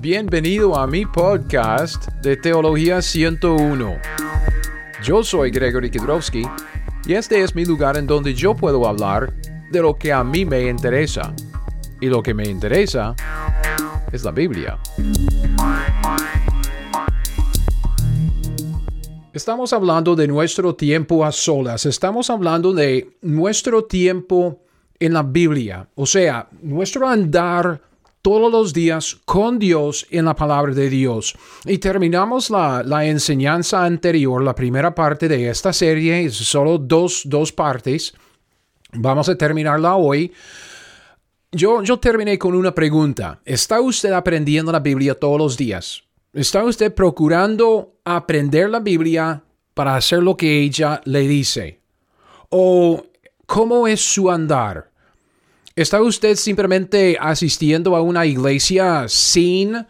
Bienvenido a mi podcast de Teología 101. Yo soy Gregory Kidrowski y este es mi lugar en donde yo puedo hablar de lo que a mí me interesa. Y lo que me interesa es la Biblia. Estamos hablando de nuestro tiempo a solas, estamos hablando de nuestro tiempo en la Biblia, o sea, nuestro andar todos los días con Dios en la palabra de Dios. Y terminamos la, enseñanza anterior, la primera parte de esta serie, solo dos, dos partes. Vamos a terminarla hoy. Yo, yo terminé con una pregunta. ¿Está usted aprendiendo la Biblia todos los días? ¿Está usted procurando aprender la Biblia para hacer lo que ella le dice? ¿O cómo es su andar? ¿Está usted simplemente asistiendo a una iglesia sin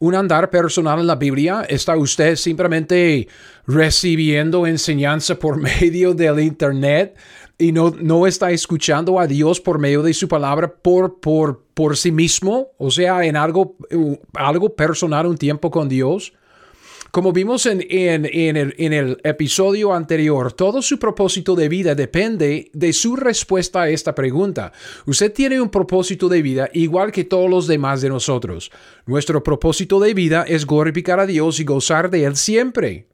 un andar personal en la Biblia? ¿Está usted simplemente recibiendo enseñanza por medio del Internet y no, no está escuchando a Dios por medio de su palabra por, por, por sí mismo? O sea, en algo, algo personal, un tiempo con Dios. Como vimos en, el, episodio anterior, todo su propósito de vida depende de su respuesta a esta pregunta. Usted tiene un propósito de vida igual que todos los demás de nosotros. Nuestro propósito de vida es glorificar a Dios y gozar de Él siempre.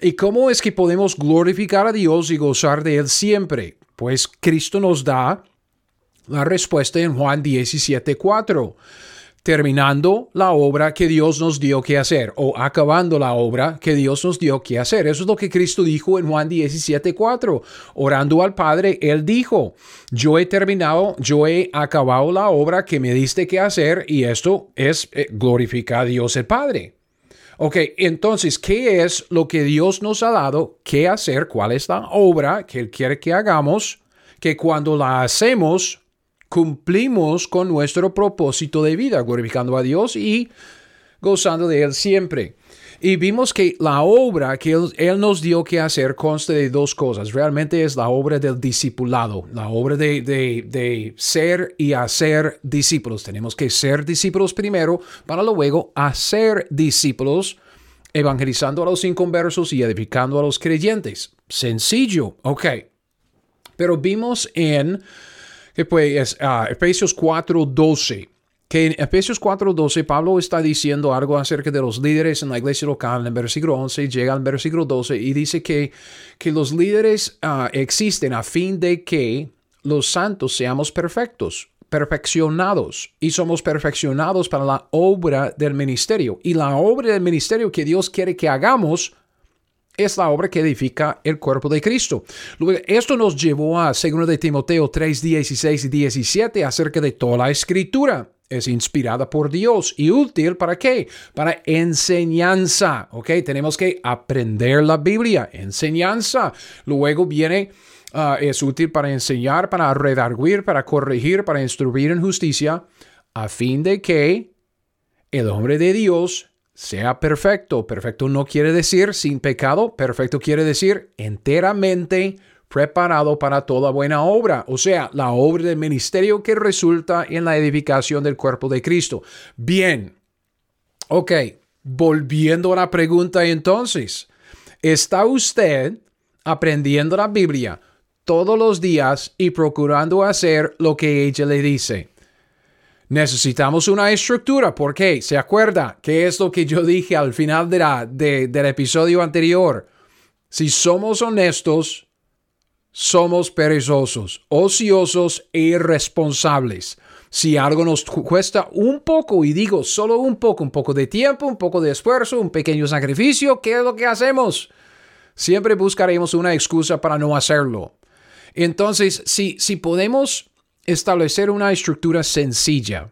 ¿Y cómo es que podemos glorificar a Dios y gozar de Él siempre? Pues Cristo nos da la respuesta en Juan 17:4 terminando la obra que Dios nos dio que hacer o acabando la obra que Dios nos dio que hacer. Eso es lo que Cristo dijo en Juan 17:4. Orando al Padre, Él dijo, yo he terminado, yo he acabado la obra que me diste que hacer y esto es eh, glorificar a Dios el Padre. Ok, entonces, ¿qué es lo que Dios nos ha dado que hacer? ¿Cuál es la obra que Él quiere que hagamos? Que cuando la hacemos, cumplimos con nuestro propósito de vida, glorificando a Dios y gozando de Él siempre. Y vimos que la obra que él, nos dio que hacer consta de dos cosas. Realmente es la obra del discipulado, la obra de, de, ser y hacer discípulos. Tenemos que ser discípulos primero para luego hacer discípulos, evangelizando a los inconversos y edificando a los creyentes. Sencillo, ok. Pero vimos en que pues uh, Efesios 4:12. Que en Efesios 4:12 Pablo está diciendo algo acerca de los líderes en la iglesia local. En el versículo 11 llega al versículo 12 y dice que, que los líderes ah, existen a fin de que los santos seamos perfectos, perfeccionados y somos perfeccionados para la obra del ministerio. Y la obra del ministerio que Dios quiere que hagamos es la obra que edifica el cuerpo de Cristo. esto nos llevó a 2 de Timoteo 3, 16 y 17 acerca de toda la escritura. Es inspirada por Dios y útil para qué? Para enseñanza. ¿Ok? Tenemos que aprender la Biblia. Enseñanza. Luego viene ah, es útil para enseñar, para redarguir, para corregir, para instruir en justicia, a fin de que el hombre de Dios sea perfecto. Perfecto no quiere decir sin pecado, perfecto quiere decir enteramente preparado para toda buena obra, o sea, la obra del ministerio que resulta en la edificación del cuerpo de Cristo. Bien, ok, volviendo a la pregunta entonces, ¿está usted aprendiendo la Biblia todos los días y procurando hacer lo que ella le dice? Necesitamos una estructura. ¿Por qué? ¿Se acuerda? ¿Qué es lo que yo dije al final de la, del episodio anterior? Si somos honestos, somos perezosos, ociosos e irresponsables. Si algo nos cuesta un poco, y digo solo un poco, un poco de tiempo, un poco de esfuerzo, un pequeño sacrificio, ¿qué es lo que hacemos? Siempre buscaremos una excusa para no hacerlo. Entonces, si, si podemos establecer una estructura sencilla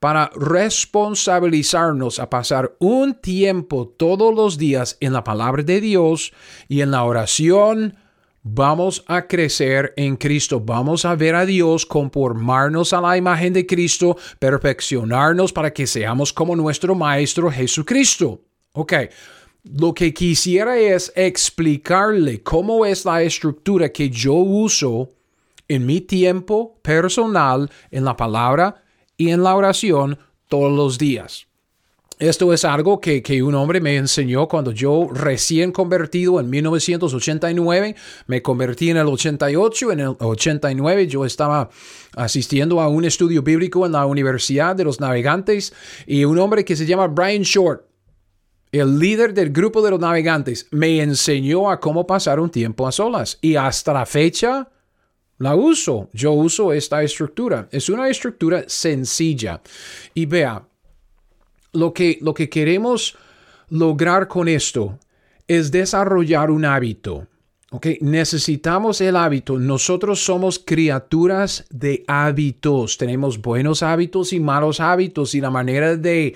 para responsabilizarnos a pasar un tiempo todos los días en la palabra de Dios y en la oración, vamos a crecer en Cristo, vamos a ver a Dios, conformarnos a la imagen de Cristo, perfeccionarnos para que seamos como nuestro Maestro Jesucristo. Ok, lo que quisiera es explicarle cómo es la estructura que yo uso en mi tiempo personal en la palabra y en la oración todos los días. Esto es algo que, que, un hombre me enseñó cuando yo recién convertido en 1989, me convertí en el 88, en el 89 yo estaba asistiendo a un estudio bíblico en la Universidad de los Navegantes y un hombre que se llama Brian Short, el líder del grupo de los navegantes, me enseñó a cómo pasar un tiempo a solas y hasta la fecha la uso. Yo uso esta estructura. Es una estructura sencilla. Y vea, lo que, lo que queremos lograr con esto es desarrollar un hábito. Necesitamos el hábito. Nosotros somos criaturas de hábitos. Tenemos buenos hábitos y malos hábitos. Y la manera de,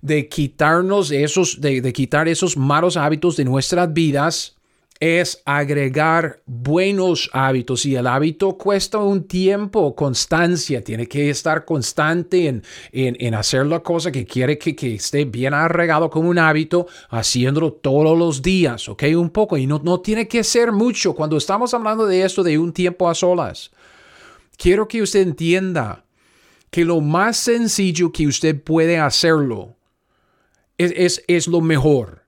de quitarnos esos, de, de quitar esos malos hábitos de nuestras vidas es agregar buenos hábitos y el hábito cuesta un tiempo, constancia, tiene que estar constante en, en, hacer la cosa que quiere que, que, esté bien arregado como un hábito, haciéndolo todos los días, ¿ok? Un poco y no, no tiene que ser mucho cuando estamos hablando de esto de un tiempo a solas. Quiero que usted entienda que lo más sencillo que usted puede hacerlo es, es, es lo mejor,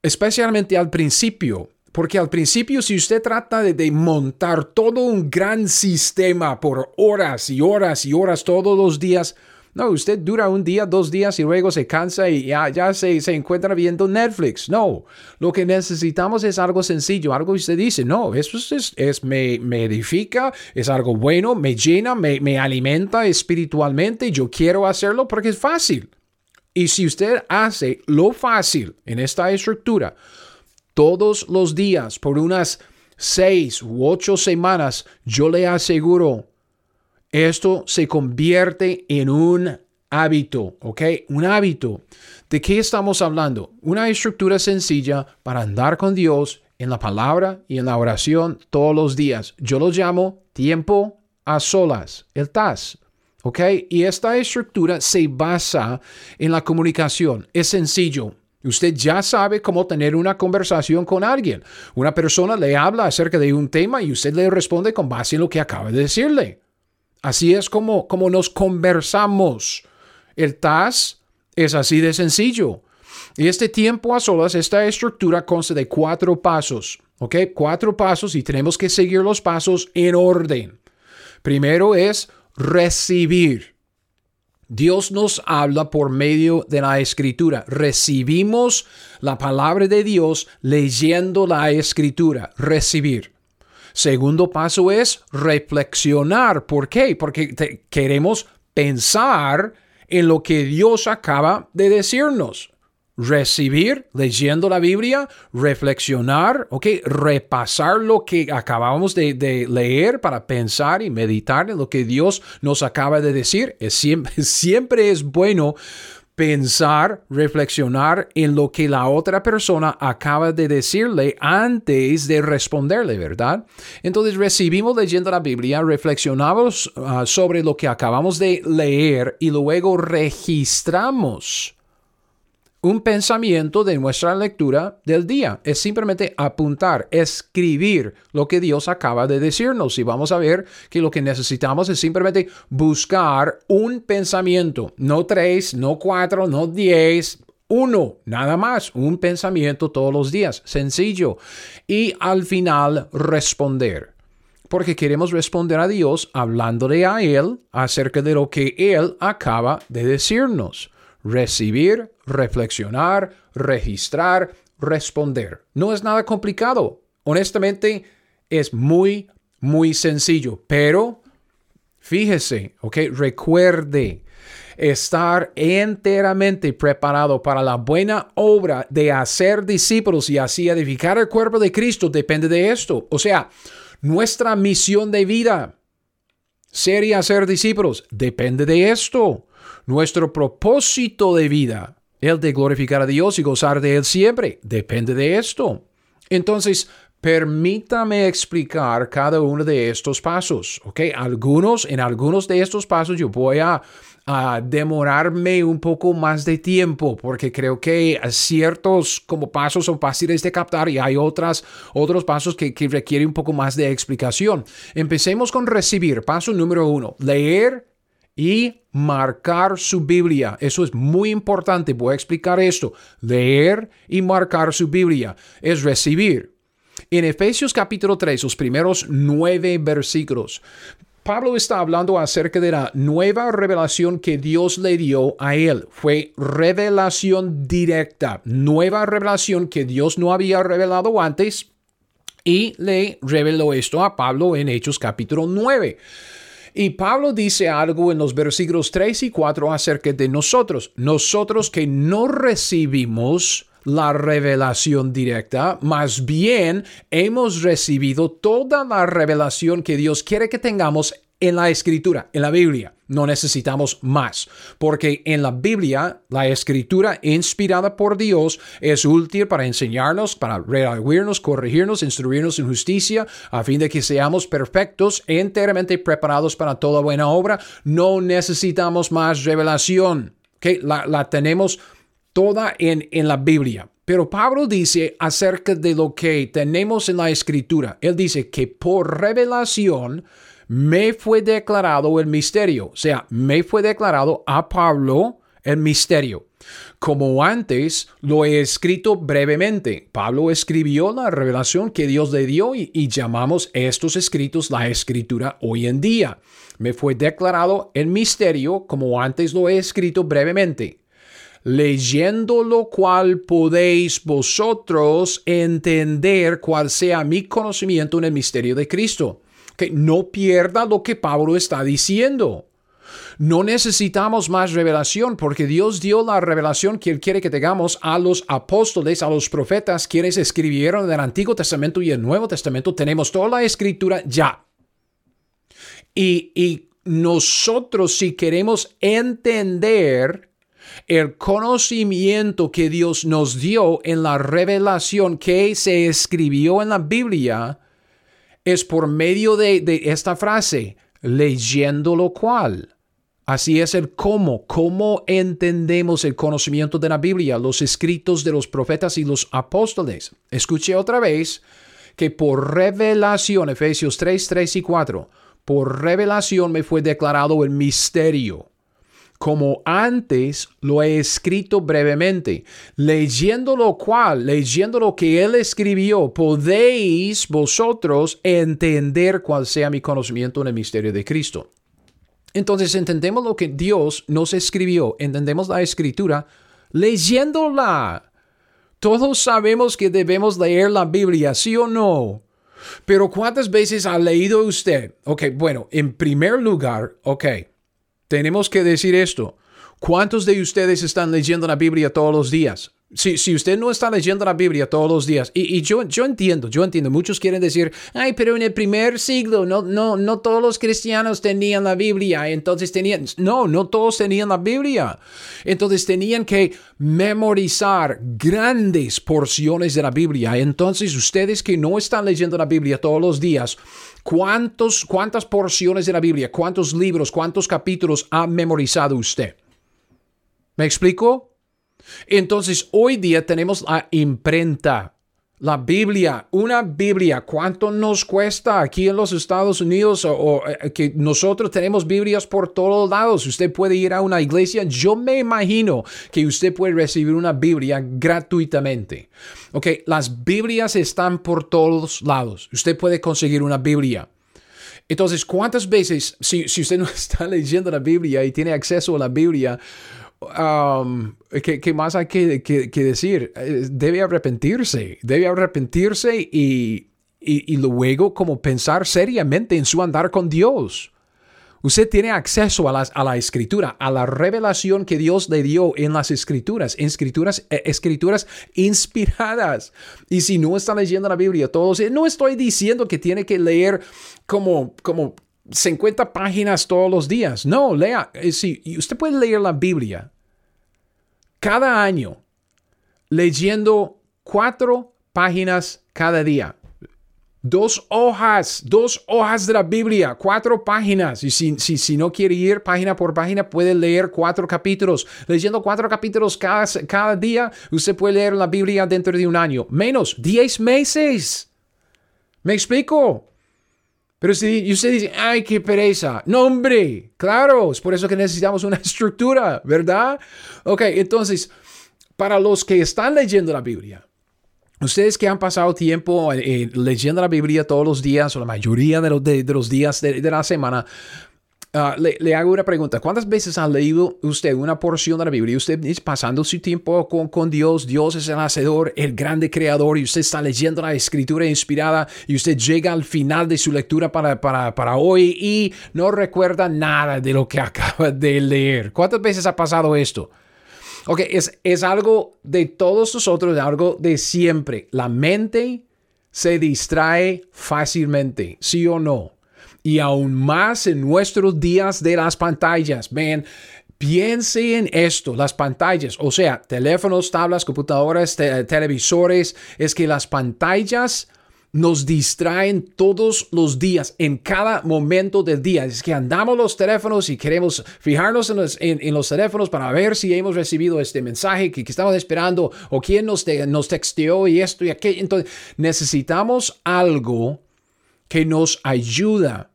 especialmente al principio porque al principio, si usted trata de, montar todo un gran sistema por horas y horas y horas todos los días, no, usted dura un día, dos días y luego se cansa y ya, se, encuentra viendo Netflix. No, lo que necesitamos es algo sencillo, algo que usted dice, no, eso es, me, me, edifica, es algo bueno, me llena, me, me alimenta espiritualmente, yo quiero hacerlo porque es fácil. Y si usted hace lo fácil en esta estructura, todos los días por unas seis u ocho semanas, yo le aseguro, esto se convierte en un hábito, ¿ok? Un hábito. ¿De qué estamos hablando? Una estructura sencilla para andar con Dios en la palabra y en la oración todos los días. Yo lo llamo tiempo a solas, el TAS. ¿Ok? Y esta estructura se basa en la comunicación. Es sencillo. Usted ya sabe cómo tener una conversación con alguien. Una persona le habla acerca de un tema y usted le responde con base en lo que acaba de decirle. Así es como, como nos conversamos. El TAS es así de sencillo. Y este tiempo a solas, esta estructura consta de cuatro pasos. ¿Ok? Cuatro pasos y tenemos que seguir los pasos en orden. Primero es recibir. Dios nos habla por medio de la escritura. Recibimos la palabra de Dios leyendo la escritura. Recibir. Segundo paso es reflexionar. ¿Por qué? Porque queremos pensar en lo que Dios acaba de decirnos recibir leyendo la Biblia, reflexionar, ok, repasar lo que acabamos de, leer para pensar y meditar en lo que Dios nos acaba de decir. Es siempre, siempre es bueno pensar, reflexionar en lo que la otra persona acaba de decirle antes de responderle, ¿verdad? Entonces recibimos leyendo la Biblia, reflexionamos ah, sobre lo que acabamos de leer y luego registramos un pensamiento de nuestra lectura del día. Es simplemente apuntar, escribir lo que Dios acaba de decirnos. Y vamos a ver que lo que necesitamos es simplemente buscar un pensamiento. No tres, no cuatro, no diez. Uno, nada más, un pensamiento todos los días, sencillo. Y al final responder porque queremos responder a Dios hablándole a Él acerca de lo que Él acaba de decirnos recibir, reflexionar, registrar, responder. No es nada complicado. Honestamente, es muy, muy sencillo. Pero fíjese, ok, recuerde estar enteramente preparado para la buena obra de hacer discípulos y así edificar el cuerpo de Cristo depende de esto. O sea, nuestra misión de vida, ser y hacer discípulos, depende de esto nuestro propósito de vida, el de glorificar a Dios y gozar de Él siempre, depende de esto. Entonces, permítame explicar cada uno de estos pasos, ¿ok? Algunos, en algunos de estos pasos yo voy a, demorarme un poco más de tiempo porque creo que ciertos como pasos son fáciles de captar y hay otras, otros pasos que, que requieren un poco más de explicación. Empecemos con recibir. Paso número uno, leer y marcar su Biblia. Eso es muy importante. Voy a explicar esto. Leer y marcar su Biblia es recibir. En Efesios capítulo 3, los primeros nueve versículos, Pablo está hablando acerca de la nueva revelación que Dios le dio a él. Fue revelación directa, nueva revelación que Dios no había revelado antes y le reveló esto a Pablo en Hechos capítulo 9. Y Pablo dice algo en los versículos 3 y 4 acerca de nosotros. Nosotros que no recibimos la revelación directa, más bien hemos recibido toda la revelación que Dios quiere que tengamos en la escritura, en la Biblia. No necesitamos más, porque en la Biblia la escritura inspirada por Dios es útil para enseñarnos, para redarguirnos, corregirnos, instruirnos en justicia, a fin de que seamos perfectos, enteramente preparados para toda buena obra. No necesitamos más revelación, que la, la tenemos toda en, en la Biblia. Pero Pablo dice acerca de lo que tenemos en la escritura. Él dice que por revelación me fue declarado el misterio. O sea, me fue declarado a Pablo el misterio. Como antes lo he escrito brevemente. Pablo escribió la revelación que Dios le dio y, y, llamamos estos escritos la escritura hoy en día. Me fue declarado el misterio como antes lo he escrito brevemente leyendo lo cual podéis vosotros entender cuál sea mi conocimiento en el misterio de Cristo. Que no pierda lo que Pablo está diciendo. No necesitamos más revelación porque Dios dio la revelación que Él quiere que tengamos a los apóstoles, a los profetas, quienes escribieron en el Antiguo Testamento y el Nuevo Testamento. Tenemos toda la escritura ya. Y, y nosotros si queremos entender el conocimiento que Dios nos dio en la revelación que se escribió en la Biblia es por medio de, esta frase, leyendo lo cual. Así es el cómo, cómo entendemos el conocimiento de la Biblia, los escritos de los profetas y los apóstoles. Escuche otra vez que por revelación, Efesios 3, 3 y 4, por revelación me fue declarado el misterio como antes lo he escrito brevemente, leyendo lo cual, leyendo lo que él escribió, podéis vosotros entender cuál sea mi conocimiento en el misterio de Cristo. Entonces entendemos lo que Dios nos escribió, entendemos la escritura leyéndola. Todos sabemos que debemos leer la Biblia, ¿sí o no? Pero ¿cuántas veces ha leído usted? Ok, bueno, en primer lugar, ok, tenemos que decir esto. ¿Cuántos de ustedes están leyendo la Biblia todos los días? Si, si, usted no está leyendo la Biblia todos los días, y, yo, yo entiendo, yo entiendo, muchos quieren decir, ay, pero en el primer siglo no, no, no todos los cristianos tenían la Biblia, entonces tenían, no, no todos tenían la Biblia, entonces tenían que memorizar grandes porciones de la Biblia, entonces ustedes que no están leyendo la Biblia todos los días, ¿cuántos, cuántas porciones de la Biblia, cuántos libros, cuántos capítulos ha memorizado usted? ¿Me explico? Entonces, hoy día tenemos la imprenta, la Biblia, una Biblia. ¿Cuánto nos cuesta aquí en los Estados Unidos o, eh, que nosotros tenemos Biblias por todos lados? Usted puede ir a una iglesia. Yo me imagino que usted puede recibir una Biblia gratuitamente. Ok, las Biblias están por todos lados. Usted puede conseguir una Biblia. Entonces, ¿cuántas veces, si, si usted no está leyendo la Biblia y tiene acceso a la Biblia, Um, ¿qué, más hay que, decir? Eh, debe arrepentirse, debe arrepentirse y, y, luego como pensar seriamente en su andar con Dios. Usted tiene acceso a, las, a la escritura, a la revelación que Dios le dio en las escrituras, escrituras, eh, escrituras inspiradas. Y si no está leyendo la Biblia todos, no estoy diciendo que tiene que leer como, como 50 páginas todos los días. No, lea. Eh, si usted puede leer la Biblia cada año leyendo cuatro páginas cada día. Dos hojas, dos hojas de la Biblia, cuatro páginas. Y si, si, si, no quiere ir página por página, puede leer cuatro capítulos. Leyendo cuatro capítulos cada, cada día, usted puede leer la Biblia dentro de un año. Menos, diez meses. ¿Me explico? Pero si usted dice, ay, qué pereza. No, hombre, claro, es por eso que necesitamos una estructura, ¿verdad? Ok, entonces, para los que están leyendo la Biblia, ustedes que han pasado tiempo eh, eh, leyendo la Biblia todos los días o la mayoría de los, de, los días de, de la semana, Ah, le, hago una pregunta. ¿Cuántas veces ha leído usted una porción de la Biblia usted es pasando su tiempo con, con, Dios? Dios es el hacedor, el grande creador y usted está leyendo la escritura inspirada y usted llega al final de su lectura para, para, para hoy y no recuerda nada de lo que acaba de leer. ¿Cuántas veces ha pasado esto? Ok, es, es algo de todos nosotros, algo de siempre. La mente se distrae fácilmente, ¿sí o no? Y aún más en nuestros días de las pantallas. Ven, piense en esto, las pantallas, o sea, teléfonos, tablas, computadoras, televisores, es que las pantallas nos distraen todos los días, en cada momento del día. Es que andamos los teléfonos y queremos fijarnos en los, teléfonos para ver si hemos recibido este mensaje que, estamos esperando o quién nos, nos texteó y esto y aquello. Entonces, necesitamos algo que nos ayuda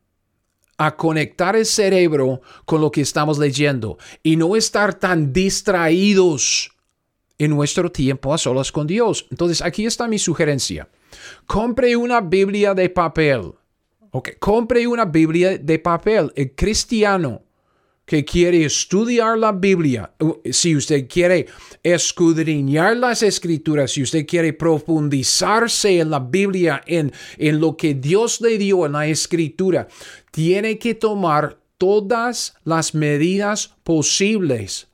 a conectar el cerebro con lo que estamos leyendo y no estar tan distraídos en nuestro tiempo a solas con Dios. Entonces, aquí está mi sugerencia. Compre una Biblia de papel. Okay. Compre una Biblia de papel. El cristiano que quiere estudiar la Biblia, si usted quiere escudriñar las escrituras, si usted quiere profundizarse en la Biblia, en, en lo que Dios le dio en la escritura, tiene que tomar todas las medidas posibles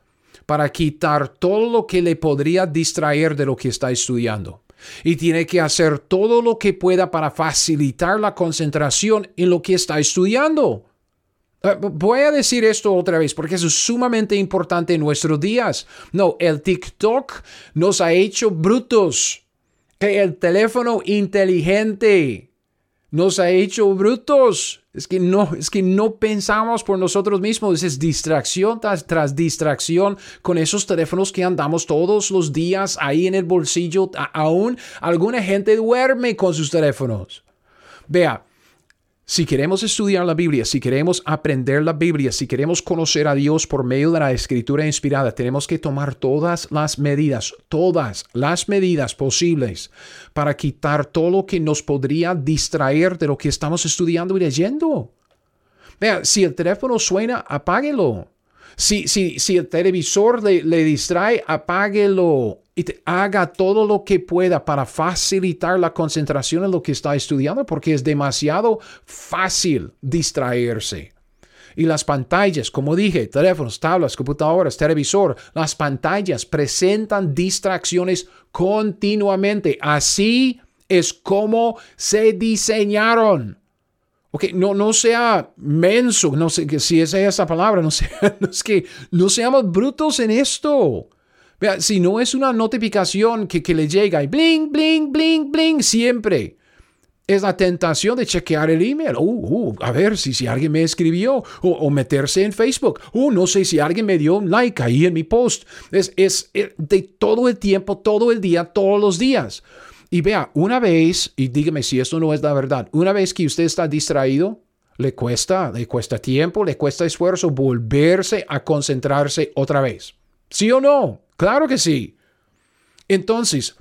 para quitar todo lo que le podría distraer de lo que está estudiando. Y tiene que hacer todo lo que pueda para facilitar la concentración en lo que está estudiando. Eh, voy a decir esto otra vez porque es sumamente importante en nuestros días. No, el TikTok nos ha hecho brutos. El teléfono inteligente nos ha hecho brutos. Es que no, es que no pensamos por nosotros mismos. Es distracción tras, tras distracción con esos teléfonos que andamos todos los días ahí en el bolsillo. aún alguna gente duerme con sus teléfonos. Vea, si queremos estudiar la Biblia, si queremos aprender la Biblia, si queremos conocer a Dios por medio de la escritura inspirada, tenemos que tomar todas las medidas, todas las medidas posibles para quitar todo lo que nos podría distraer de lo que estamos estudiando y leyendo. Vea, si el teléfono suena, apáguelo. Si, si, si el televisor le, le distrae, apáguelo y haga todo lo que pueda para facilitar la concentración en lo que está estudiando porque es demasiado fácil distraerse. Y las pantallas, como dije, teléfonos, tablas, computadoras, televisor, las pantallas presentan distracciones continuamente. Así es como se diseñaron. Ok, no, no sea menso, no sé si esa es esa palabra, no, sea, no es que no seamos brutos en esto. Vea, si no es una notificación que, que le llega y bling, bling, bling, bling, siempre. Es la tentación de chequear el email. Uh, uh, a ver si, si alguien me escribió. O, meterse en Facebook. Uh, no sé si alguien me dio un like ahí en mi post. Es, es eh, de todo el tiempo, todo el día, todos los días. Y vea, una vez, y dígame si esto no es la verdad, una vez que usted está distraído, le cuesta, le cuesta tiempo, le cuesta esfuerzo volverse a concentrarse otra vez. ¿Sí o no? Claro que sí. Entonces,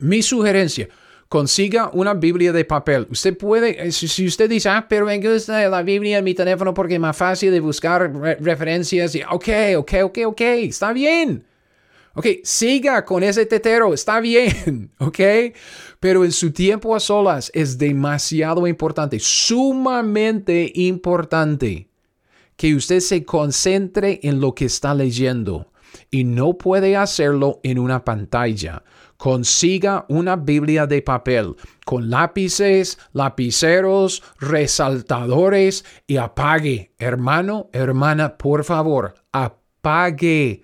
mi sugerencia, consiga una Biblia de papel. Usted puede, eh, si usted dice, ah, pero me gusta la Biblia en mi teléfono porque es más fácil de buscar referencias. Y, ok, ok, ok, ok, está bien. Ok, siga con ese tetero, está bien, ok. Pero en su tiempo a solas es demasiado importante, sumamente importante, que usted se concentre en lo que está leyendo y no puede hacerlo en una pantalla. Consiga una Biblia de papel con lápices, lapiceros, resaltadores y apague. Hermano, hermana, por favor, apague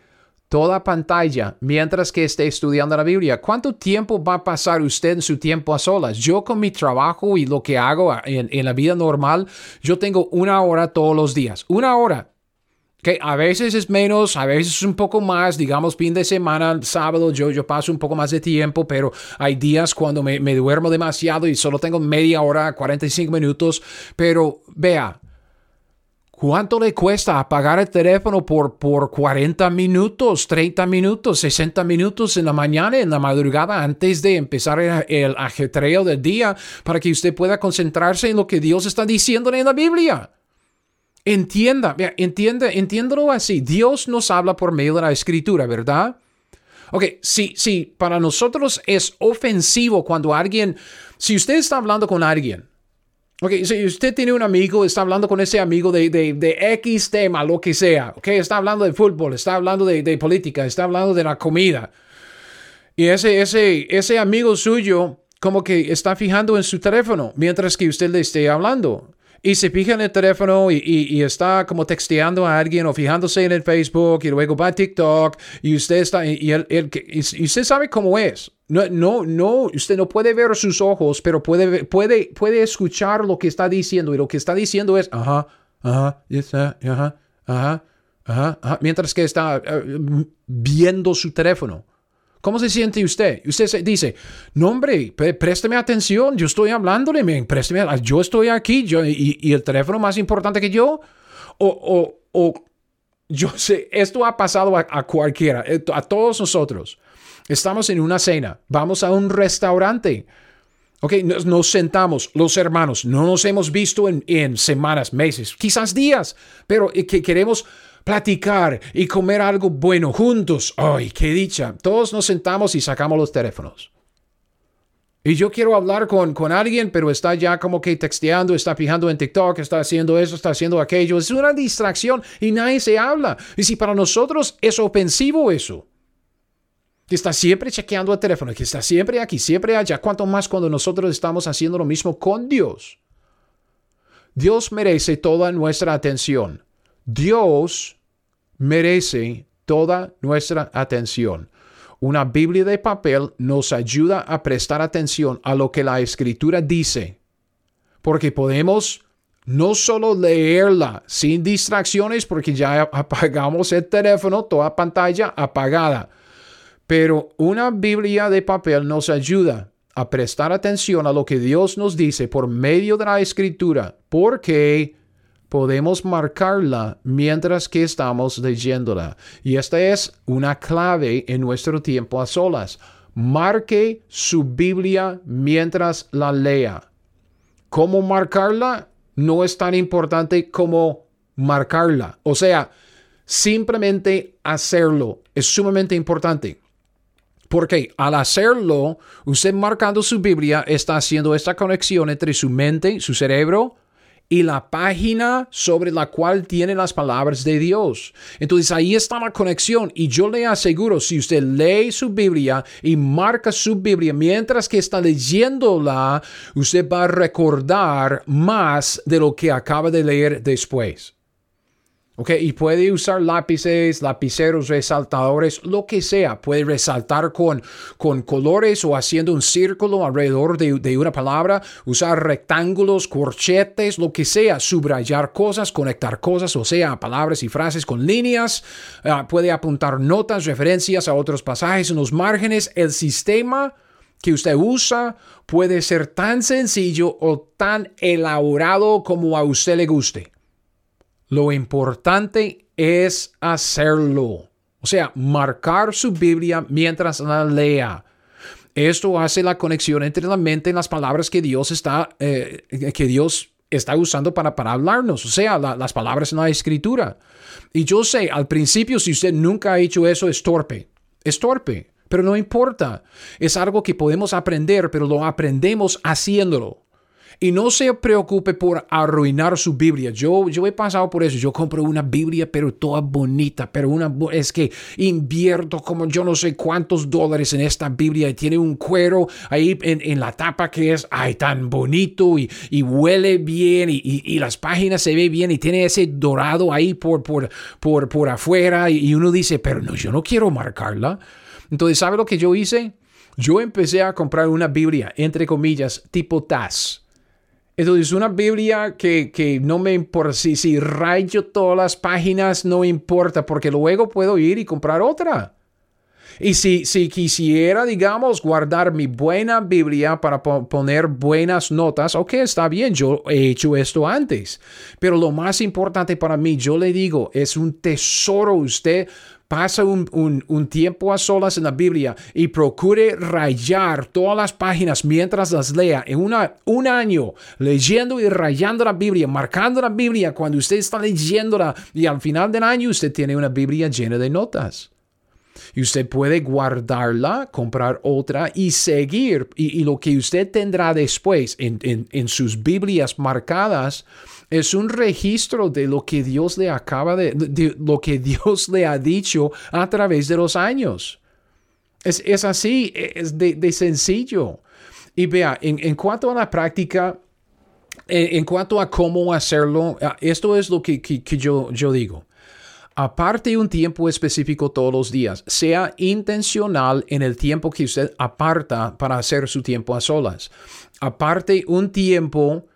toda pantalla mientras que esté estudiando la Biblia. ¿Cuánto tiempo va a pasar usted en su tiempo a solas? Yo con mi trabajo y lo que hago en, la vida normal, yo tengo una hora todos los días. Una hora. Que a veces es menos, a veces es un poco más, digamos, fin de semana, sábado, yo, yo paso un poco más de tiempo, pero hay días cuando me, me duermo demasiado y solo tengo media hora, 45 minutos. Pero vea, ¿Cuánto le cuesta apagar el teléfono por, por 40 minutos, 30 minutos, 60 minutos en la mañana, en la madrugada, antes de empezar el, el ajetreo del día, para que usted pueda concentrarse en lo que Dios está diciendo en la Biblia? Entienda, entiende, entiéndelo así. Dios nos habla por medio de la escritura, ¿verdad? Ok, si, si para nosotros es ofensivo cuando alguien, si usted está hablando con alguien, ok, si usted tiene un amigo, está hablando con ese amigo de, de, de X tema, lo que sea, ok, está hablando de fútbol, está hablando de, de política, está hablando de la comida, y ese, ese, ese amigo suyo como que está fijando en su teléfono mientras que usted le esté hablando y se fija en el teléfono y, está como texteando a alguien o fijándose en el Facebook y luego va a TikTok y usted está y, usted sabe cómo es. No, no, no, usted no puede ver sus ojos, pero puede, puede, puede escuchar lo que está diciendo y lo que está diciendo es, ajá, ajá, ajá, ajá, ajá, ajá, mientras que está eh, viendo su teléfono. ¿Cómo se siente usted? Usted dice, no hombre, présteme atención, yo estoy hablándole, présteme, yo estoy aquí, yo, y, el teléfono más importante que yo, o, o, yo sé, esto ha pasado a, cualquiera, eh, a todos nosotros. Estamos en una cena, vamos a un restaurante. Ok, nos, sentamos, los hermanos, no nos hemos visto en, en semanas, meses, quizás días, pero eh, que queremos platicar y comer algo bueno juntos. ¡Ay, qué dicha! Todos nos sentamos y sacamos los teléfonos. Y yo quiero hablar con, con alguien, pero está ya como que texteando, está fijando en TikTok, está haciendo eso, está haciendo aquello. Es una distracción y nadie se habla. Y si para nosotros es ofensivo eso, que está siempre chequeando el teléfono, que está siempre aquí, siempre allá, cuanto más cuando nosotros estamos haciendo lo mismo con Dios. Dios merece toda nuestra atención. Dios merece toda nuestra atención. Una Biblia de papel nos ayuda a prestar atención a lo que la escritura dice, porque podemos no solo leerla sin distracciones, porque ya apagamos el teléfono, toda pantalla apagada, pero una Biblia de papel nos ayuda a prestar atención a lo que Dios nos dice por medio de la escritura, porque podemos marcarla mientras que estamos leyéndola. Y esta es una clave en nuestro tiempo a solas. Marque su Biblia mientras la lea. ¿Cómo marcarla? No es tan importante como marcarla. O sea, simplemente hacerlo es sumamente importante. Porque al hacerlo, usted marcando su Biblia está haciendo esta conexión entre su mente, su cerebro, y la página sobre la cual tiene las palabras de Dios. Entonces ahí está la conexión y yo le aseguro, si usted lee su Biblia y marca su Biblia mientras que está leyéndola, usted va a recordar más de lo que acaba de leer después. Y puede usar lápices, lapiceros, resaltadores, lo que sea. Puede resaltar con, con colores o haciendo un círculo alrededor de, una palabra. Usar rectángulos, corchetes, lo que sea. Subrayar cosas, conectar cosas, o sea, palabras y frases con líneas. Ah, puede apuntar notas, referencias a otros pasajes en los márgenes. El sistema que usted usa puede ser tan sencillo o tan elaborado como a usted le guste. Lo importante es hacerlo. O sea, marcar su Biblia mientras la lea. Esto hace la conexión entre la mente y las palabras que Dios está, eh, que Dios está usando para, para hablarnos, o sea, las palabras en la escritura. Y yo sé, al principio, si usted nunca ha hecho eso, es torpe. Es torpe, pero no importa. Es algo que podemos aprender, pero lo aprendemos haciéndolo. Y no se preocupe por arruinar su Biblia. Yo, yo he pasado por eso. Yo compro una Biblia, pero toda bonita. Pero una, es que invierto como yo no sé cuántos dólares en esta Biblia. Y tiene un cuero ahí en, la tapa que es, ay, tan bonito y, huele bien. Y, las páginas se ve bien. Y tiene ese dorado ahí por, por, por, por afuera. Y uno dice, pero no, yo no quiero marcarla. Entonces, ¿sabe lo que yo hice? Yo empecé a comprar una Biblia, entre comillas, tipo TAS Entonces, una Biblia que, que no me importa, si, si rayo todas las páginas, no importa, porque luego puedo ir y comprar otra. Y si, si quisiera, digamos, guardar mi buena Biblia para poner buenas notas, ok, está bien, yo he hecho esto antes. Pero lo más importante para mí, yo le digo, es un tesoro. Usted pasa un, tiempo a solas en la Biblia y procure rayar todas las páginas mientras las lea en una, un año, leyendo y rayando la Biblia, marcando la Biblia cuando usted está leyéndola y al final del año usted tiene una Biblia llena de notas. Y usted puede guardarla, comprar otra y seguir. Y, lo que usted tendrá después en, en, sus Biblias marcadas es un registro de lo que Dios le acaba de, de, lo que Dios le ha dicho a través de los años. Es, es así, es de, de, sencillo. Y vea, en, en cuanto a la práctica, en, cuanto a cómo hacerlo, esto es lo que, que, que yo, yo digo. Aparte un tiempo específico todos los días. Sea intencional en el tiempo que usted aparta para hacer su tiempo a solas. Aparte un tiempo,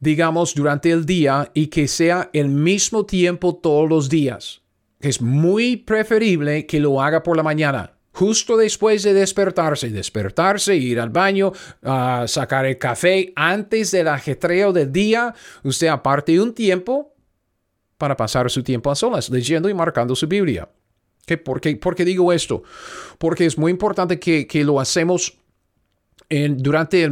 digamos, durante el día y que sea el mismo tiempo todos los días. Es muy preferible que lo haga por la mañana justo después de despertarse, despertarse, ir al baño, a sacar el café antes del ajetreo del día, usted aparte un tiempo para pasar su tiempo a solas, leyendo y marcando su Biblia. ¿Qué, por, qué, digo esto? Porque es muy importante que, lo hacemos en, durante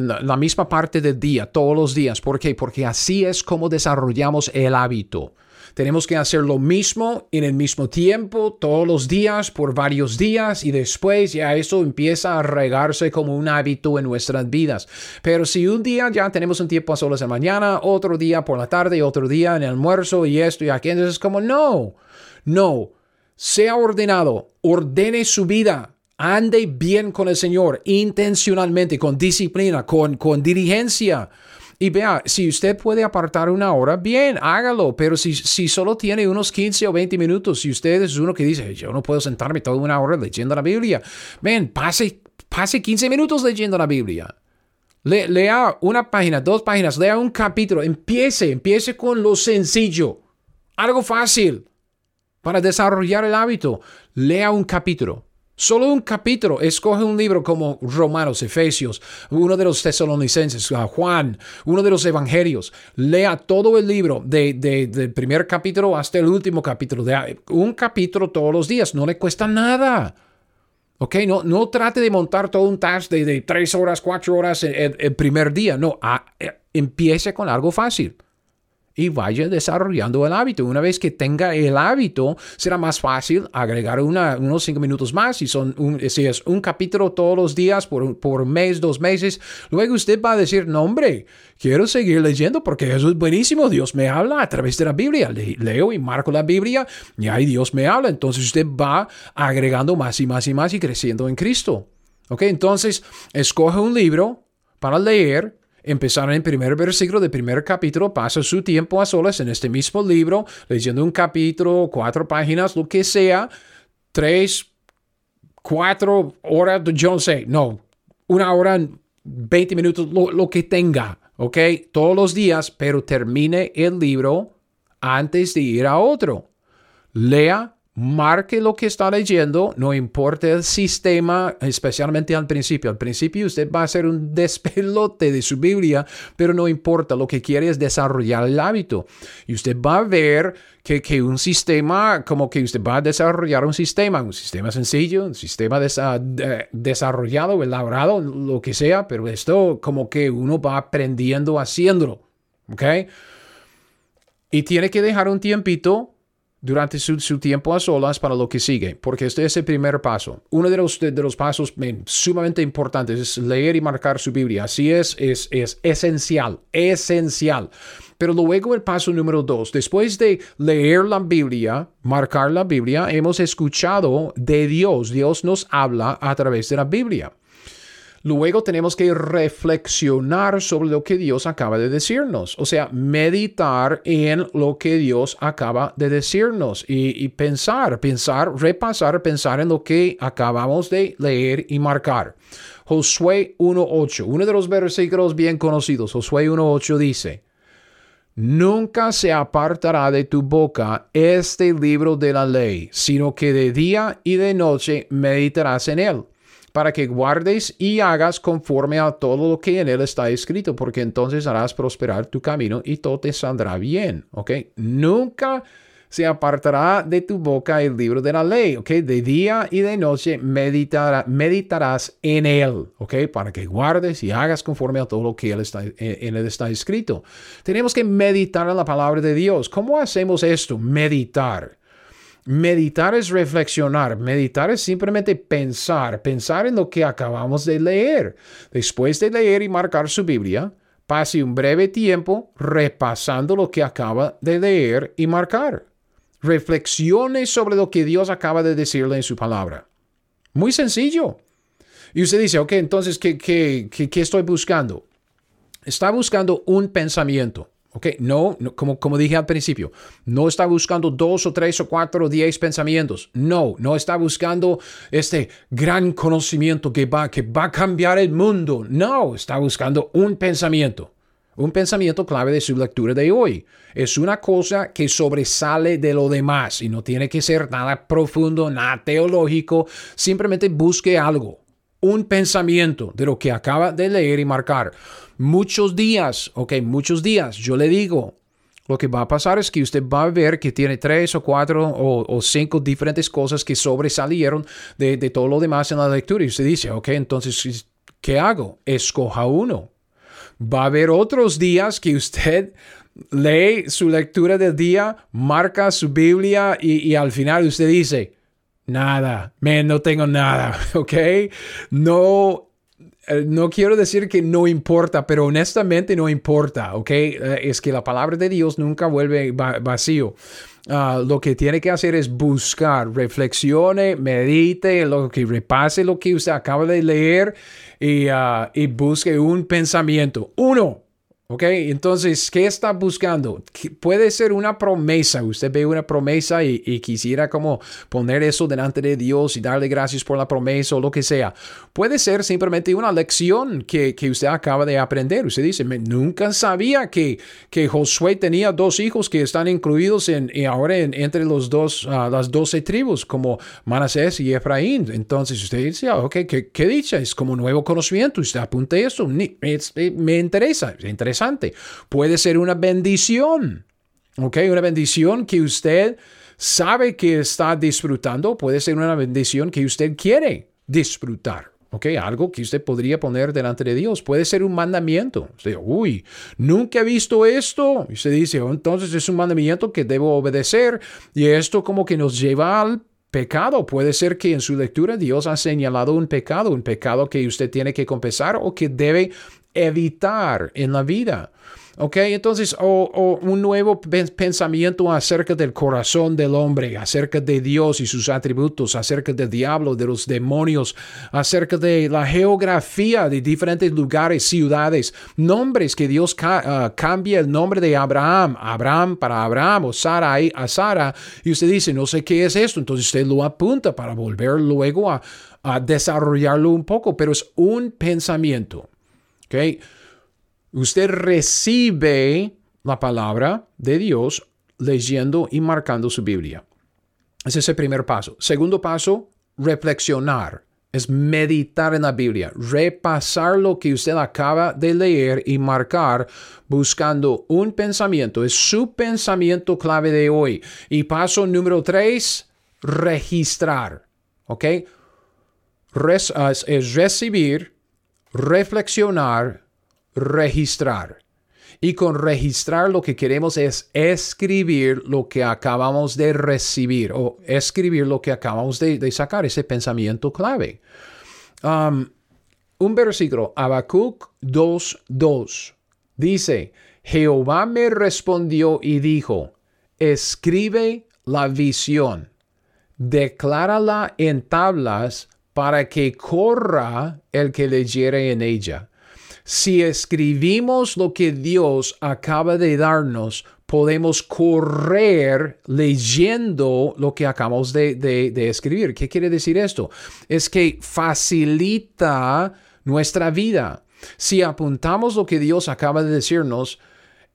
la misma parte del día, todos los días. ¿Por qué? Porque así es como desarrollamos el hábito. Tenemos que hacer lo mismo en el mismo tiempo, todos los días, por varios días, y después ya eso empieza a regarse como un hábito en nuestras vidas. Pero si un día ya tenemos un tiempo a solas de mañana, otro día por la tarde, otro día en el almuerzo y esto y aquello, es como no, no, sea ordenado, ordene su vida. Ande bien con el Señor, intencionalmente, con disciplina, con, con diligencia. Y vea, si usted puede apartar una hora, bien, hágalo. Pero si, si solo tiene unos 15 o 20 minutos, si usted es uno que dice, yo no puedo sentarme toda una hora leyendo la Biblia, ven, pase, pase 15 minutos leyendo la Biblia. lea una página, dos páginas, lea un capítulo. Empiece, empiece con lo sencillo. Algo fácil para desarrollar el hábito. Lea un capítulo. Solo un capítulo. Escoge un libro como Romanos, Efesios, uno de los tesalonicenses, Juan, uno de los evangelios. Lea todo el libro de, del primer capítulo hasta el último capítulo. De, un capítulo todos los días. No le cuesta nada. ¿Ok? No, no trate de montar todo un task de, tres horas, cuatro horas el, primer día. No, ah, eh, empiece con algo fácil y vaya desarrollando el hábito. Una vez que tenga el hábito, será más fácil agregar unos cinco minutos más. Y son un, si es un capítulo todos los días por, por mes, dos meses, luego usted va a decir, no hombre, quiero seguir leyendo porque eso es buenísimo. Dios me habla a través de la Biblia. leo y marco la Biblia y ahí Dios me habla. Entonces usted va agregando más y más y más y creciendo en Cristo. ¿Ok? Entonces, escoge un libro para leer Empezar en primer versículo del primer capítulo, pasa su tiempo a solas en este mismo libro, leyendo un capítulo, cuatro páginas, lo que sea, tres, cuatro horas, yo no sé, no, una hora, veinte minutos, lo, lo que tenga, ¿ok? Todos los días, pero termine el libro antes de ir a otro. Lea marque lo que está leyendo, no importa el sistema, especialmente al principio. Al principio usted va a hacer un despelote de su Biblia, pero no importa, lo que quiere es desarrollar el hábito. Y usted va a ver que, que un sistema, como que usted va a desarrollar un sistema, un sistema sencillo, un sistema desarrollado, elaborado, lo que sea, pero esto como que uno va aprendiendo haciéndolo. ¿Ok? Y tiene que dejar un tiempito durante su, tiempo a solas para lo que sigue, porque este es el primer paso. Uno de los, de, los pasos sumamente importantes es leer y marcar su Biblia. Así es, es, es esencial, esencial. Pero luego el paso número dos, después de leer la Biblia, marcar la Biblia, hemos escuchado de Dios. Dios nos habla a través de la Biblia. Luego tenemos que reflexionar sobre lo que Dios acaba de decirnos, o sea, meditar en lo que Dios acaba de decirnos y, pensar, pensar, repasar, pensar en lo que acabamos de leer y marcar. Josué 1.8, uno de los versículos bien conocidos, Josué 1.8 dice, Nunca se apartará de tu boca este libro de la ley, sino que de día y de noche meditarás en él para que guardes y hagas conforme a todo lo que en él está escrito, porque entonces harás prosperar tu camino y todo te saldrá bien, ¿ok? Nunca se apartará de tu boca el libro de la ley, ¿ok? De día y de noche meditarás en él, ¿ok? Para que guardes y hagas conforme a todo lo que está, en él está escrito. Tenemos que meditar en la palabra de Dios. ¿Cómo hacemos esto? Meditar. Meditar es reflexionar, meditar es simplemente pensar, pensar en lo que acabamos de leer. Después de leer y marcar su Biblia, pase un breve tiempo repasando lo que acaba de leer y marcar. Reflexione sobre lo que Dios acaba de decirle en su palabra. Muy sencillo. Y usted dice, ok, entonces, ¿qué, qué, qué estoy buscando? Está buscando un pensamiento. Okay, no, como, como dije al principio, no está buscando dos o tres o cuatro o diez pensamientos. No, no está buscando este gran conocimiento que va, que va a cambiar el mundo. No, está buscando un pensamiento. Un pensamiento clave de su lectura de hoy. Es una cosa que sobresale de lo demás y no tiene que ser nada profundo, nada teológico. Simplemente busque algo, un pensamiento de lo que acaba de leer y marcar muchos días, ok, muchos días, yo le digo, lo que va a pasar es que usted va a ver que tiene tres o cuatro o, cinco diferentes cosas que sobresalieron de, de, todo lo demás en la lectura. Y usted dice, ok, entonces, ¿qué hago? Escoja uno. Va a haber otros días que usted lee su lectura del día, marca su Biblia y al final usted dice, nada, man, no tengo nada, ok. No eh, no quiero decir que no importa, pero honestamente no importa, ¿ok? Eh, es que la palabra de Dios nunca vuelve vacío. Ah, lo que tiene que hacer es buscar, reflexione, medite, lo que repase lo que usted acaba de leer y, ah, y busque un pensamiento. Uno, ¿Ok? Entonces, ¿qué está buscando? Puede ser una promesa. Usted ve una promesa y, quisiera como poner eso delante de Dios y darle gracias por la promesa o lo que sea. Puede ser simplemente una lección que, usted acaba de aprender. Usted dice, nunca sabía que, que Josué tenía dos hijos que están incluidos en, ahora entre los dos, ah, las doce tribus, como Manasés y Efraín. Entonces, usted dice, ah, ok, ¿qué, qué dicha? Es como nuevo conocimiento. Usted apunte esto. Me interesa, me interesa Puede ser una bendición. ¿Ok? Una bendición que usted sabe que está disfrutando. Puede ser una bendición que usted quiere disfrutar. ¿Ok? Algo que usted podría poner delante de Dios. Puede ser un mandamiento. Usted dice, uy, nunca he visto esto. Y usted dice, oh, entonces es un mandamiento que debo obedecer. Y esto como que nos lleva al pecado. Puede ser que en su lectura Dios ha señalado un pecado, un pecado que usted tiene que confesar o que debe evitar en la vida. ¿Ok? Entonces, o, un nuevo pensamiento acerca del corazón del hombre, acerca de Dios y sus atributos, acerca del diablo, de los demonios, acerca de la geografía de diferentes lugares, ciudades, nombres que Dios ah, cambia el nombre de Abraham, Abraham para Abraham o Sarai a Sara, y usted dice, no sé qué es esto, entonces usted lo apunta para volver luego a, a desarrollarlo un poco, pero es un pensamiento. ¿Ok? Usted recibe la palabra de Dios leyendo y marcando su Biblia. Ese es el primer paso. Segundo paso, reflexionar. Es meditar en la Biblia, repasar lo que usted acaba de leer y marcar buscando un pensamiento. Es su pensamiento clave de hoy. Y paso número tres, registrar. ¿Ok? Ah, es recibir reflexionar, registrar. Y con registrar lo que queremos es escribir lo que acabamos de recibir o escribir lo que acabamos de, sacar, ese pensamiento clave. Um, un versículo, Habacuc 2.2, dice, Jehová me respondió y dijo, escribe la visión, declárala en tablas para que corra el que leyere en ella. Si escribimos lo que Dios acaba de darnos, podemos correr leyendo lo que acabamos de, de, escribir. ¿Qué quiere decir esto? Es que facilita nuestra vida. Si apuntamos lo que Dios acaba de decirnos,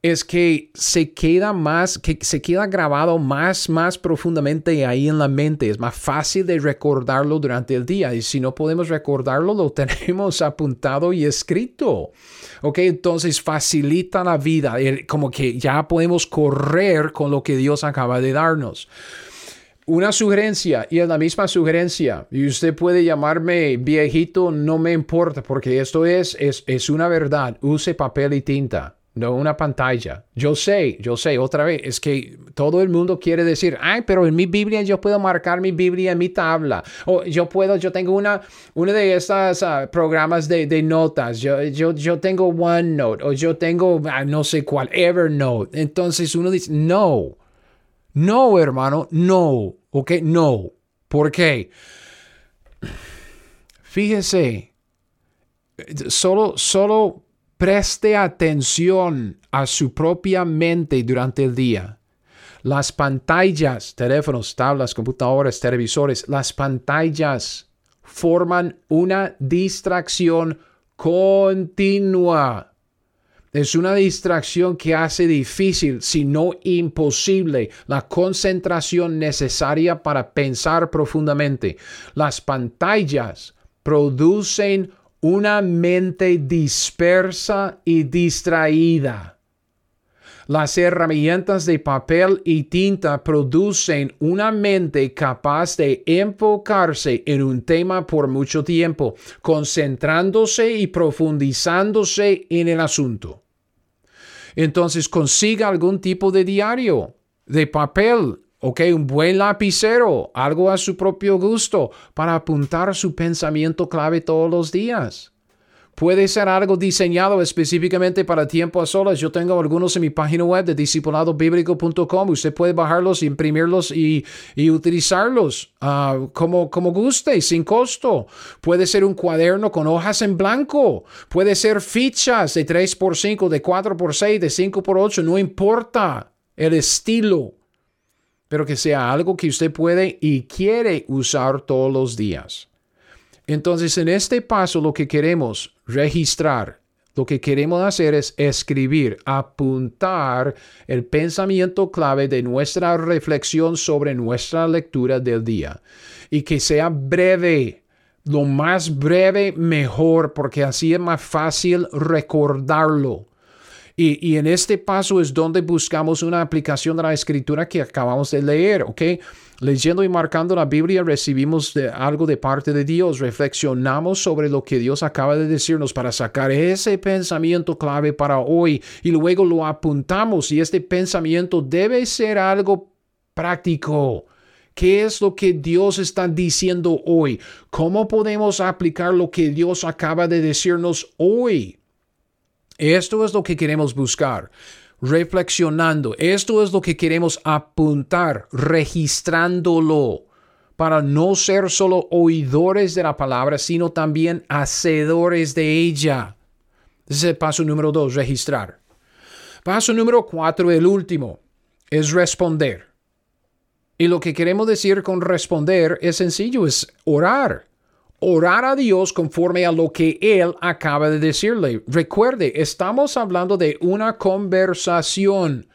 es que se queda más, que se queda grabado más, más profundamente ahí en la mente. Es más fácil de recordarlo durante el día. Y si no podemos recordarlo, lo tenemos apuntado y escrito. Ok, entonces facilita la vida. Como que ya podemos correr con lo que Dios acaba de darnos una sugerencia y es la misma sugerencia y usted puede llamarme viejito, no me importa porque esto es, es, es una verdad. Use papel y tinta no una pantalla. Yo sé, yo sé, otra vez, es que todo el mundo quiere decir, ay, pero en mi Biblia yo puedo marcar mi Biblia en mi tabla. O yo puedo, yo tengo una, una de estas ah, programas de, de, notas. Yo, yo, yo tengo OneNote o yo tengo, ah, no sé cuál, Evernote. Entonces uno dice, no, no, hermano, no, ok, no. ¿Por qué? Fíjese, solo, solo Preste atención a su propia mente durante el día. Las pantallas, teléfonos, tablas, computadoras, televisores, las pantallas forman una distracción continua. Es una distracción que hace difícil, si no imposible, la concentración necesaria para pensar profundamente. Las pantallas producen una mente dispersa y distraída. Las herramientas de papel y tinta producen una mente capaz de enfocarse en un tema por mucho tiempo, concentrándose y profundizándose en el asunto. Entonces consiga algún tipo de diario, de papel, Ok, un buen lapicero, algo a su propio gusto para apuntar su pensamiento clave todos los días. Puede ser algo diseñado específicamente para tiempo a solas. Yo tengo algunos en mi página web de discipuladobiblico.com. Usted puede bajarlos, imprimirlos y, utilizarlos uh, como, como guste, sin costo. Puede ser un cuaderno con hojas en blanco. Puede ser fichas de 3x5, de 4x6, de 5x8. No importa el estilo pero que sea algo que usted puede y quiere usar todos los días. Entonces, en este paso lo que queremos registrar, lo que queremos hacer es escribir, apuntar el pensamiento clave de nuestra reflexión sobre nuestra lectura del día y que sea breve. Lo más breve mejor porque así es más fácil recordarlo. Y, en este paso es donde buscamos una aplicación de la escritura que acabamos de leer, ¿ok? Leyendo y marcando la Biblia recibimos algo de parte de Dios, reflexionamos sobre lo que Dios acaba de decirnos para sacar ese pensamiento clave para hoy y luego lo apuntamos y este pensamiento debe ser algo práctico. ¿Qué es lo que Dios está diciendo hoy? ¿Cómo podemos aplicar lo que Dios acaba de decirnos hoy? Esto es lo que queremos buscar. Reflexionando, esto es lo que queremos apuntar, registrándolo, para no ser solo oidores de la palabra, sino también hacedores de ella. Ese es el paso número dos, registrar. Paso número cuatro, el último, es responder. Y lo que queremos decir con responder es sencillo, es orar orar a Dios conforme a lo que Él acaba de decirle. Recuerde, estamos hablando de una conversación.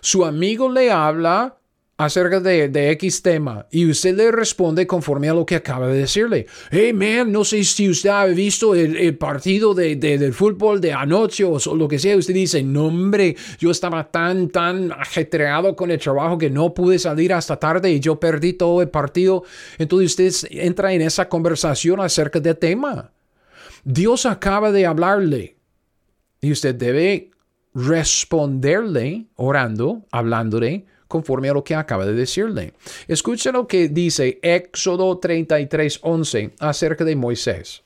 Su amigo le habla acerca de, de, X tema y usted le responde conforme a lo que acaba de decirle. Hey man, no sé si usted ha visto el, partido de, del fútbol de anoche o, lo que sea. Usted dice, no hombre, yo estaba tan, tan ajetreado con el trabajo que no pude salir hasta tarde y yo perdí todo el partido. Entonces usted entra en esa conversación acerca del tema. Dios acaba de hablarle y usted debe responderle orando, hablándole conforme a lo que acaba de decirle. Escucha lo que dice Éxodo 33, 11 acerca de Moisés.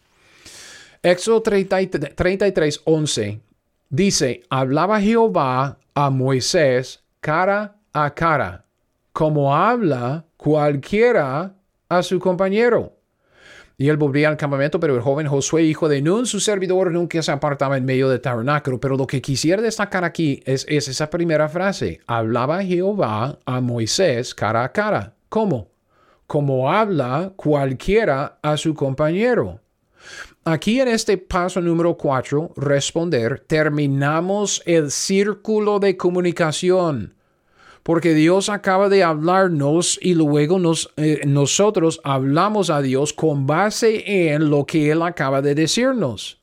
Éxodo 33, 11 dice, hablaba Jehová a Moisés cara a cara, como habla cualquiera a su compañero. Y él volvía al campamento, pero el joven Josué, hijo de Nun, su servidor, nunca se apartaba en medio del tabernáculo. Pero lo que quisiera destacar aquí es, es esa primera frase. Hablaba Jehová a Moisés cara a cara. ¿Cómo? Como habla cualquiera a su compañero. Aquí en este paso número 4, responder, terminamos el círculo de comunicación porque Dios acaba de hablarnos y luego eh, nosotros hablamos a Dios con base en lo que Él acaba de decirnos.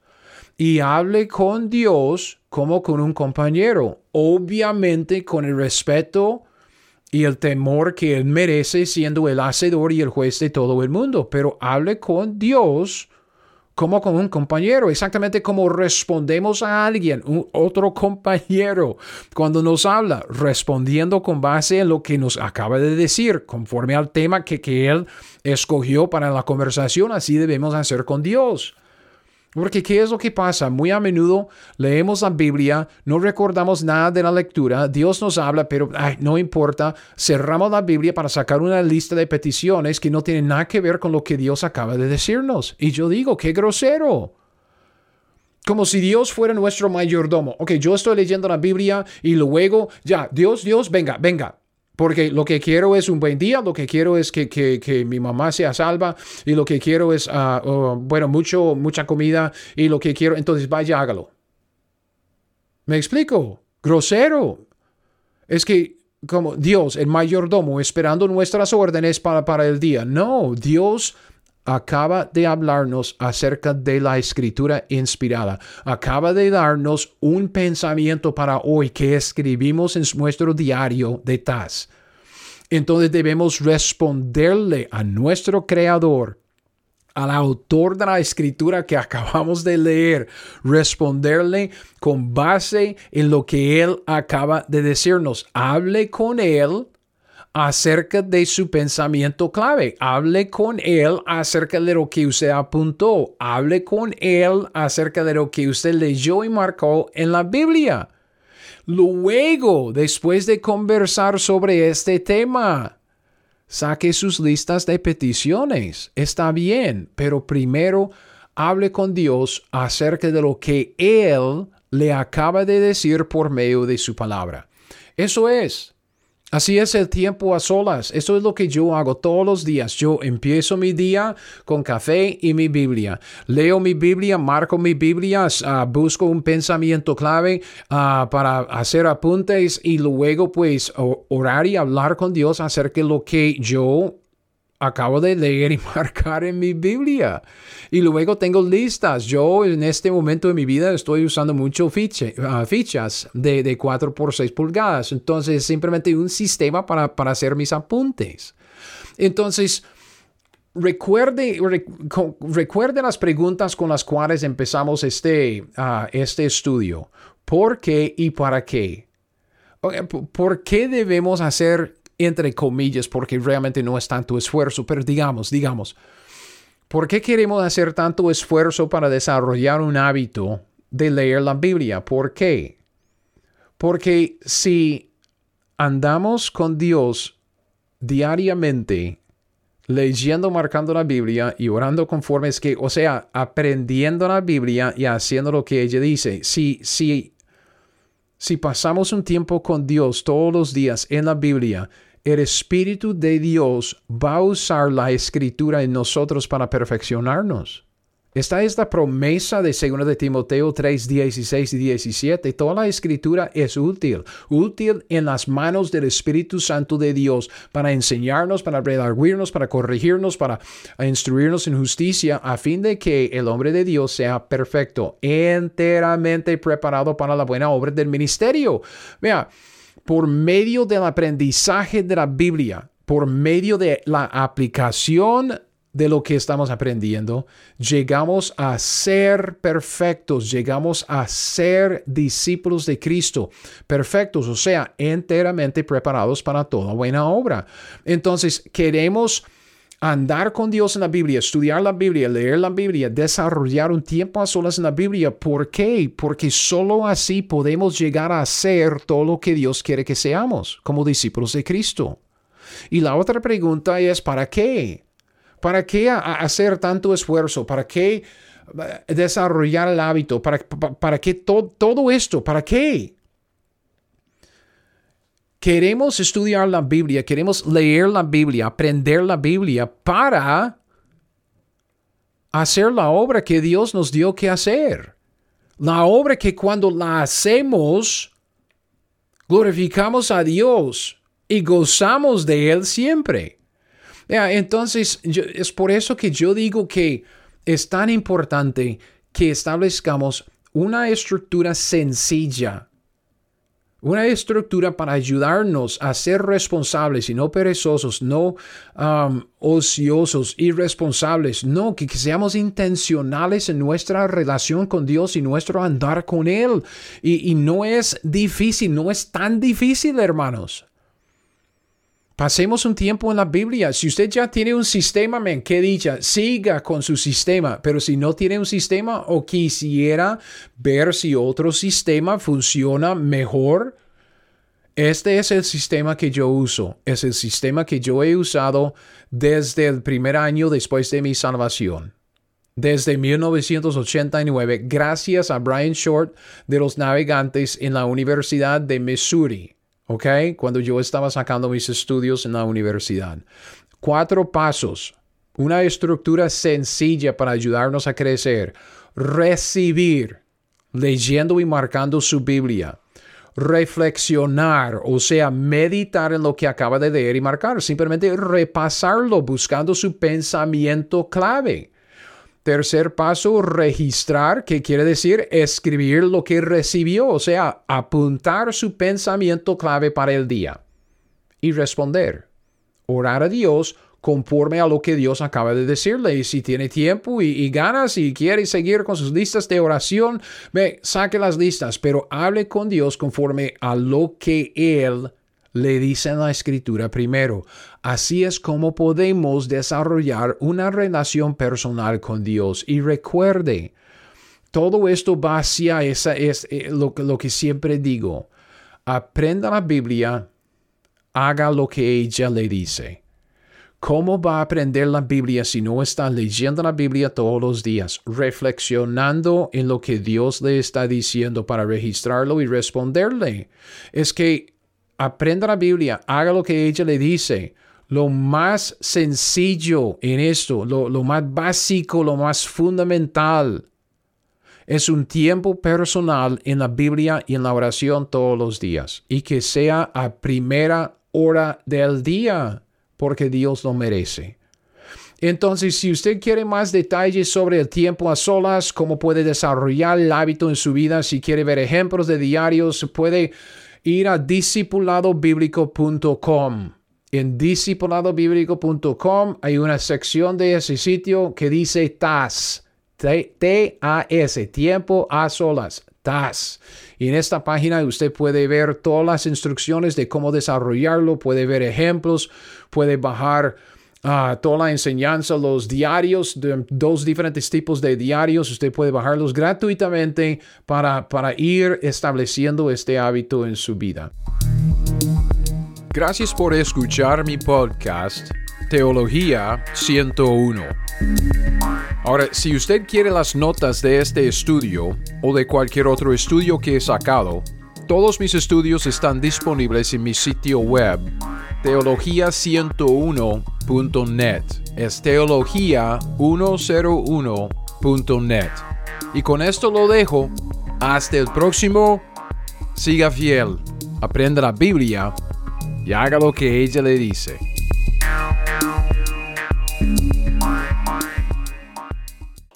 Y hable con Dios como con un compañero, obviamente con el respeto y el temor que Él merece siendo el hacedor y el juez de todo el mundo, pero hable con Dios como con un compañero, exactamente como respondemos a alguien, un otro compañero, cuando nos habla, respondiendo con base en lo que nos acaba de decir, conforme al tema que, que él escogió para la conversación, así debemos hacer con Dios. Porque ¿qué es lo que pasa? Muy a menudo leemos la Biblia, no recordamos nada de la lectura, Dios nos habla, pero no importa, cerramos la Biblia para sacar una lista de peticiones que no tienen nada que ver con lo que Dios acaba de decirnos. Y yo digo, qué grosero. Como si Dios fuera nuestro mayordomo. Ok, yo estoy leyendo la Biblia y luego, ya, Dios, Dios, venga, venga, porque lo que quiero es un buen día, lo que quiero es que, que, mi mamá sea salva y lo que quiero es, ah, oh, bueno, mucho, mucha comida y lo que quiero, entonces vaya, hágalo. ¿Me explico? Grosero. Es que como Dios, el mayordomo, esperando nuestras órdenes para, para el día. No, Dios acaba de hablarnos acerca de la escritura inspirada. Acaba de darnos un pensamiento para hoy que escribimos en nuestro diario de Taz. Entonces debemos responderle a nuestro creador, al autor de la escritura que acabamos de leer, responderle con base en lo que él acaba de decirnos. Hable con él acerca de su pensamiento clave. Hable con él acerca de lo que usted apuntó. Hable con él acerca de lo que usted leyó y marcó en la Biblia. Luego, después de conversar sobre este tema, saque sus listas de peticiones. Está bien, pero primero hable con Dios acerca de lo que Él le acaba de decir por medio de su palabra. Eso es. Así es el tiempo a solas. Eso es lo que yo hago todos los días. Yo empiezo mi día con café y mi Biblia. Leo mi Biblia, marco mi Biblia, ah, busco un pensamiento clave ah, para hacer apuntes y luego pues orar y hablar con Dios acerca de lo que yo acabo de leer y marcar en mi Biblia. Y luego tengo listas. Yo en este momento de mi vida estoy usando mucho ah, fichas de, de 4 por 6 pulgadas. Entonces, simplemente un sistema para, hacer mis apuntes. Entonces, recuerde, recuerde las preguntas con las cuales empezamos este, ah, este estudio. ¿Por qué y para qué? ¿Por qué debemos hacer entre comillas, porque realmente no es tanto esfuerzo, pero digamos, digamos, ¿por qué queremos hacer tanto esfuerzo para desarrollar un hábito de leer la Biblia? ¿Por qué? Porque si andamos con Dios diariamente, leyendo, marcando la Biblia y orando conforme es que, o sea, aprendiendo la Biblia y haciendo lo que ella dice, si, si si pasamos un tiempo con Dios todos los días en la Biblia, el Espíritu de Dios va a usar la escritura en nosotros para perfeccionarnos. Esta es la promesa de 2 de Timoteo 3, 16 y 17. Toda la escritura es útil, útil en las manos del Espíritu Santo de Dios para enseñarnos, para redarguirnos, para corregirnos, para instruirnos en justicia, a fin de que el hombre de Dios sea perfecto, enteramente preparado para la buena obra del ministerio. Vea, por medio del aprendizaje de la Biblia, por medio de la aplicación de lo que estamos aprendiendo, llegamos a ser perfectos, llegamos a ser discípulos de Cristo, perfectos, o sea, enteramente preparados para toda buena obra. Entonces, queremos andar con Dios en la Biblia, estudiar la Biblia, leer la Biblia, desarrollar un tiempo a solas en la Biblia. ¿Por qué? Porque solo así podemos llegar a ser todo lo que Dios quiere que seamos como discípulos de Cristo. Y la otra pregunta es, ¿para qué? ¿Para qué hacer tanto esfuerzo? ¿Para qué eh, desarrollar el hábito? ¿Para, para, qué todo esto? ¿Para qué? Queremos estudiar la Biblia, queremos leer la Biblia, aprender la Biblia para hacer la obra que Dios nos dio que hacer. La obra que cuando la hacemos, glorificamos a Dios y gozamos de Él siempre. Entonces, es por eso que yo digo que es tan importante que establezcamos una estructura sencilla una estructura para ayudarnos a ser responsables y no perezosos, no um, ociosos, irresponsables, no, que, seamos intencionales en nuestra relación con Dios y nuestro andar con Él. Y, y no es difícil, no es tan difícil, hermanos. Pasemos un tiempo en la Biblia. Si usted ya tiene un sistema, men, qué dicha, siga con su sistema. Pero si no tiene un sistema o quisiera ver si otro sistema funciona mejor, este es el sistema que yo uso, es el sistema que yo he usado desde el primer año después de mi salvación. Desde 1989, gracias a Brian Short de los Navegantes en la Universidad de Missouri, ¿ok? Cuando yo estaba sacando mis estudios en la universidad. Cuatro pasos, una estructura sencilla para ayudarnos a crecer. Recibir, leyendo y marcando su Biblia reflexionar, o sea, meditar en lo que acaba de leer y marcar, simplemente repasarlo buscando su pensamiento clave. Tercer paso, registrar, que quiere decir escribir lo que recibió, o sea, apuntar su pensamiento clave para el día y responder. Orar a Dios conforme a lo que Dios acaba de decirle. Y si tiene tiempo y, ganas y quiere seguir con sus listas de oración, ve, saque las listas, pero hable con Dios conforme a lo que Él le dice en la escritura primero. Así es como podemos desarrollar una relación personal con Dios. Y recuerde, todo esto va hacia esa, es eh, lo, lo que siempre digo. Aprenda la Biblia, haga lo que ella le dice. ¿Cómo va a aprender la Biblia si no está leyendo la Biblia todos los días, reflexionando en lo que Dios le está diciendo para registrarlo y responderle? Es que aprenda la Biblia, haga lo que ella le dice. Lo más sencillo en esto, lo, lo más básico, lo más fundamental, es un tiempo personal en la Biblia y en la oración todos los días y que sea a primera hora del día porque Dios lo merece. Entonces, si usted quiere más detalles sobre el tiempo a solas, cómo puede desarrollar el hábito en su vida, si quiere ver ejemplos de diarios, puede ir a discipuladobiblico.com. En discipuladobiblico.com hay una sección de ese sitio que dice TAS. T-A-S, tiempo a solas. TAS. Y en esta página usted puede ver todas las instrucciones de cómo desarrollarlo, puede ver ejemplos, puede bajar ah, toda la enseñanza, los diarios, de, dos diferentes tipos de diarios. Usted puede bajarlos gratuitamente para, para ir estableciendo este hábito en su vida. Gracias por escuchar mi podcast Teología 101. Ahora, si usted quiere las notas de este estudio o de cualquier otro estudio que he sacado, todos mis estudios están disponibles en mi sitio web teología101.net. Es teología101.net. Y con esto lo dejo. Hasta el próximo. Siga fiel, aprenda la Biblia y haga lo que ella le dice.